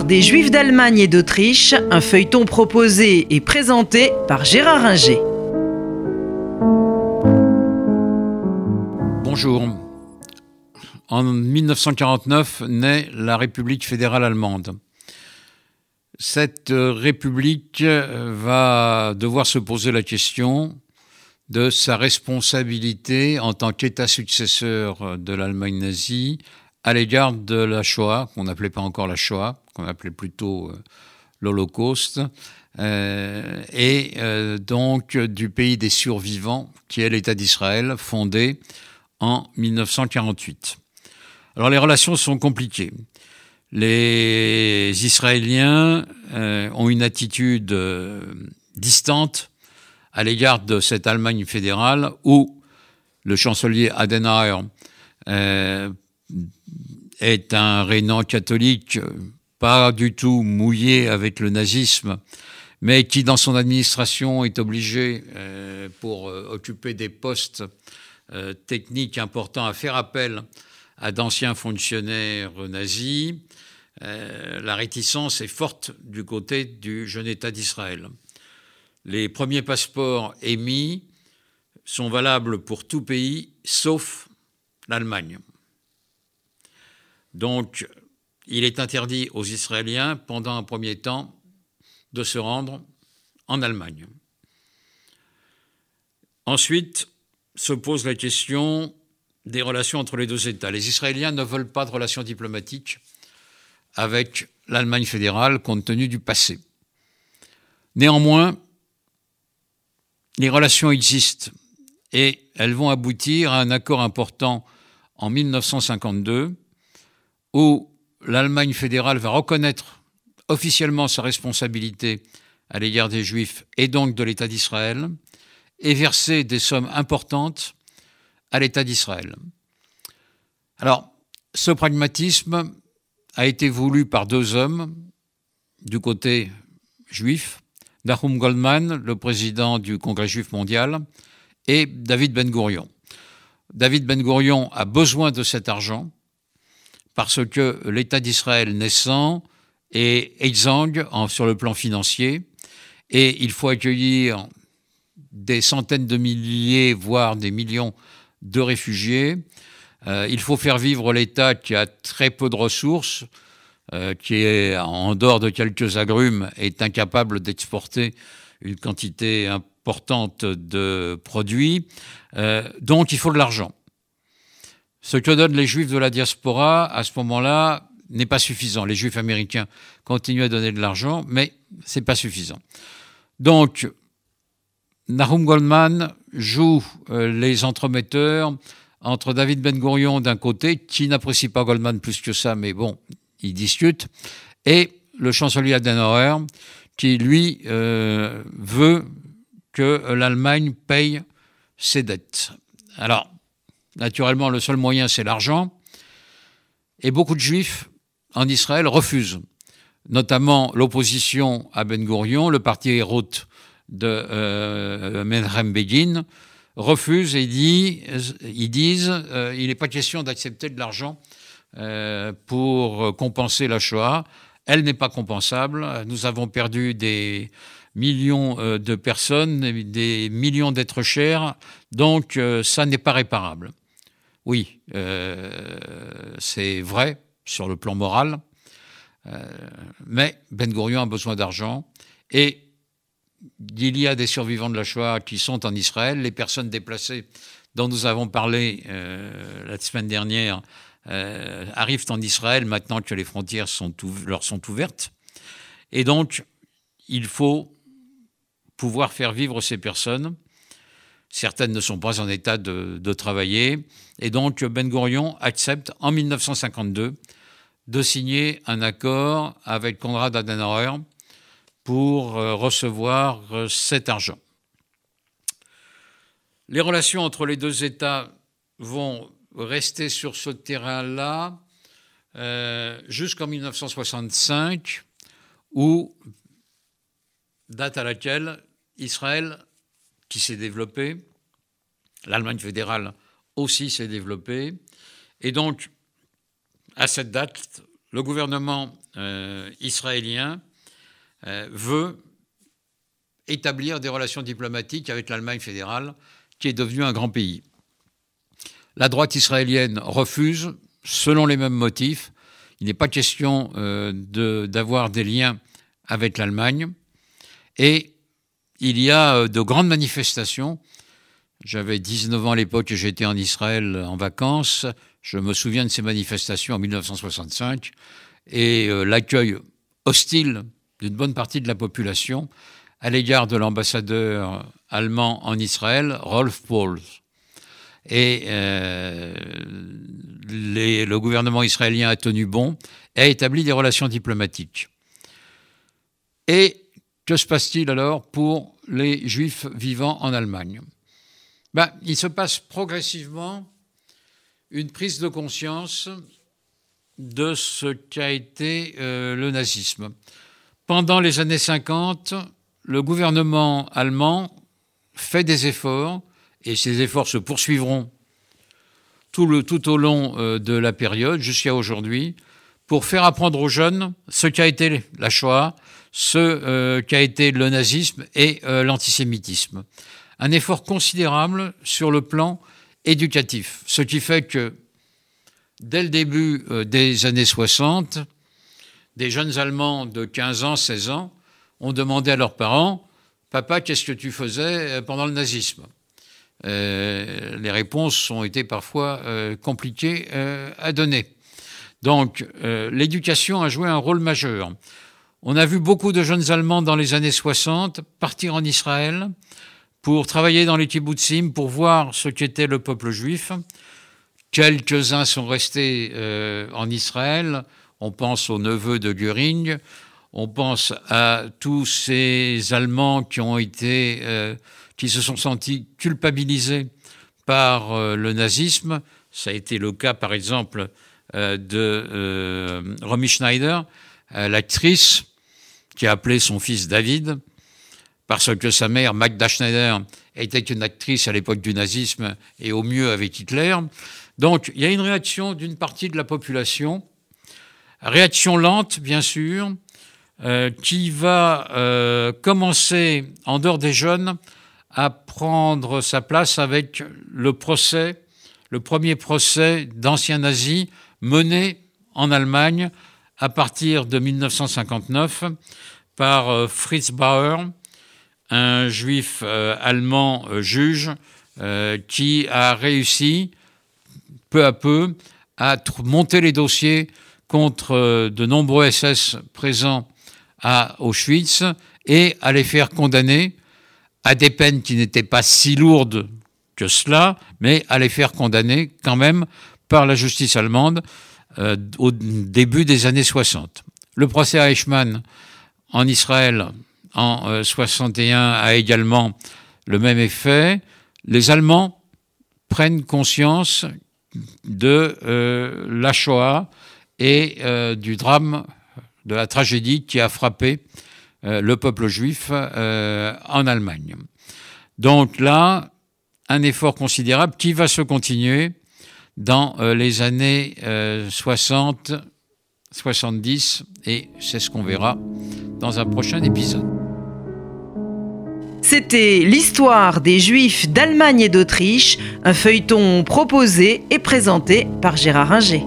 Des Juifs d'Allemagne et d'Autriche, un feuilleton proposé et présenté par Gérard Inger. Bonjour. En 1949 naît la République fédérale allemande. Cette République va devoir se poser la question de sa responsabilité en tant qu'État successeur de l'Allemagne nazie à l'égard de la Shoah, qu'on n'appelait pas encore la Shoah, qu'on appelait plutôt euh, l'Holocauste, euh, et euh, donc du pays des survivants, qui est l'État d'Israël, fondé en 1948. Alors les relations sont compliquées. Les Israéliens ont une attitude distante à l'égard de cette Allemagne fédérale où le chancelier Adenauer est un rénan catholique pas du tout mouillé avec le nazisme, mais qui dans son administration est obligé, euh, pour euh, occuper des postes euh, techniques importants, à faire appel à d'anciens fonctionnaires nazis. la réticence est forte du côté du jeune État d'Israël. Les premiers passeports émis sont valables pour tout pays sauf l'Allemagne. Donc, il est interdit aux Israéliens, pendant un premier temps, de se rendre en Allemagne. Ensuite se pose la question des relations entre les deux États. Les Israéliens ne veulent pas de relations diplomatiques avec l'Allemagne fédérale compte tenu du passé. Néanmoins, les relations existent et elles vont aboutir à un accord important en 1952 où l'Allemagne fédérale va reconnaître officiellement sa responsabilité à l'égard des Juifs et donc de l'État d'Israël et verser des sommes importantes à l'État d'Israël. Alors, ce pragmatisme a été voulu par deux hommes du côté juif, Nahum Goldman, le président du Congrès juif mondial, et David Ben Gurion. David Ben Gurion a besoin de cet argent parce que l'État d'Israël naissant est exsangue sur le plan financier et il faut accueillir des centaines de milliers, voire des millions de réfugiés. Euh, il faut faire vivre l'État qui a très peu de ressources, euh, qui est en dehors de quelques agrumes, est incapable d'exporter une quantité importante de produits. Euh, donc il faut de l'argent. Ce que donnent les juifs de la diaspora à ce moment-là n'est pas suffisant. Les juifs américains continuent à donner de l'argent, mais c'est pas suffisant. Donc, Nahum Goldman joue euh, les entremetteurs entre David Ben Gurion d'un côté, qui n'apprécie pas Goldman plus que ça, mais bon, il discute, et le chancelier Adenauer, qui lui euh, veut que l'Allemagne paye ses dettes. Alors, Naturellement, le seul moyen, c'est l'argent. Et beaucoup de juifs en Israël refusent, notamment l'opposition à Ben Gurion, le parti Hérot de euh, Begin, refuse et disent euh, il n'est pas question d'accepter de l'argent euh, pour compenser la Shoah. Elle n'est pas compensable. Nous avons perdu des millions euh, de personnes, des millions d'êtres chers, donc ça n'est pas réparable. Oui, euh, c'est vrai sur le plan moral, euh, mais Ben Gurion a besoin d'argent et il y a des survivants de la Shoah qui sont en Israël, les personnes déplacées dont nous avons parlé euh, la semaine dernière arrivent en Israël maintenant que les frontières leur sont ouvertes. Et donc, il faut pouvoir faire vivre ces personnes Certaines ne sont pas en état de, travailler. Et donc, Ben Gurion accepte en 1952 de signer un accord avec Konrad Adenauer pour euh, recevoir euh, cet argent. Les relations entre les deux États vont rester sur ce terrain-là euh, jusqu'en 1965, où, date à laquelle Israël qui s'est développée. L'Allemagne fédérale aussi s'est développée. Et donc, à cette date, le gouvernement israélien veut établir des relations diplomatiques avec l'Allemagne fédérale, qui est devenue un grand pays. La droite israélienne refuse, selon les mêmes motifs. Il n'est pas question euh, d'avoir des liens avec l'Allemagne. Et il y a euh, de grandes manifestations. J'avais 19 ans à l'époque et j'étais en Israël en vacances. Je me souviens de ces manifestations en 1965 et euh, l'accueil hostile d'une bonne partie de la population à l'égard de l'ambassadeur allemand en Israël, Rolf Pauls. Et euh, le gouvernement israélien a tenu bon et a établi des relations diplomatiques. Et que se passe-t-il alors pour les juifs vivant en Allemagne? Ben, Il se passe progressivement une prise de conscience de ce qu'a été euh, le nazisme. Pendant les années 50, le gouvernement allemand fait des efforts, et ces efforts se poursuivront tout, le, tout au long euh, de la période, jusqu'à aujourd'hui, pour faire apprendre aux jeunes ce qu'a été la Shoah, ce euh, qu'a été le nazisme et euh, l'antisémitisme. Un effort considérable sur le plan éducatif, ce qui fait que dès le début des années 60, des jeunes Allemands de 15 ans, 16 ans ont demandé à leurs parents Papa, qu'est-ce que tu faisais euh, pendant le nazisme? Euh, Les réponses ont été parfois euh, compliquées à donner. Donc, l'éducation a joué un rôle majeur. On a vu beaucoup de jeunes Allemands dans les années 60 partir en Israël pour travailler dans les kibbutzim, pour voir ce qu'était le peuple juif. Quelques-uns sont restés en Israël. On pense aux neveux de Göring, on pense à tous ces Allemands qui ont été, euh, qui se sont sentis culpabilisés par euh, le nazisme. Ça a été le cas, par exemple, euh, de Romy Schneider, l'actrice qui a appelé son fils David, parce que sa mère, Magda Schneider, était une actrice à l'époque du nazisme et au mieux avec Hitler. Donc, il y a une réaction d'une partie de la population, réaction lente, bien sûr, euh, qui va euh, commencer, en dehors des jeunes, à prendre sa place avec le procès, le premier procès d'anciens nazis mené en Allemagne à partir de 1959 par euh, Fritz Bauer, un juif allemand juge qui a réussi peu à peu à monter les dossiers contre de nombreux SS présents à Auschwitz et à les faire condamner à des peines qui n'étaient pas si lourdes que cela, mais à les faire condamner quand même par la justice allemande euh, au début des années 60. Le procès à Eichmann en Israël en 61 euh, a également le même effet. Les Allemands prennent conscience de euh, la Shoah et du drame de la tragédie qui a frappé euh, le peuple juif euh, en Allemagne. Donc là, un effort considérable qui va se continuer dans euh, les années 60, 70, et c'est ce qu'on verra dans un prochain épisode. C'était l'histoire des Juifs d'Allemagne et d'Autriche, un feuilleton proposé et présenté par Gérard Ringer.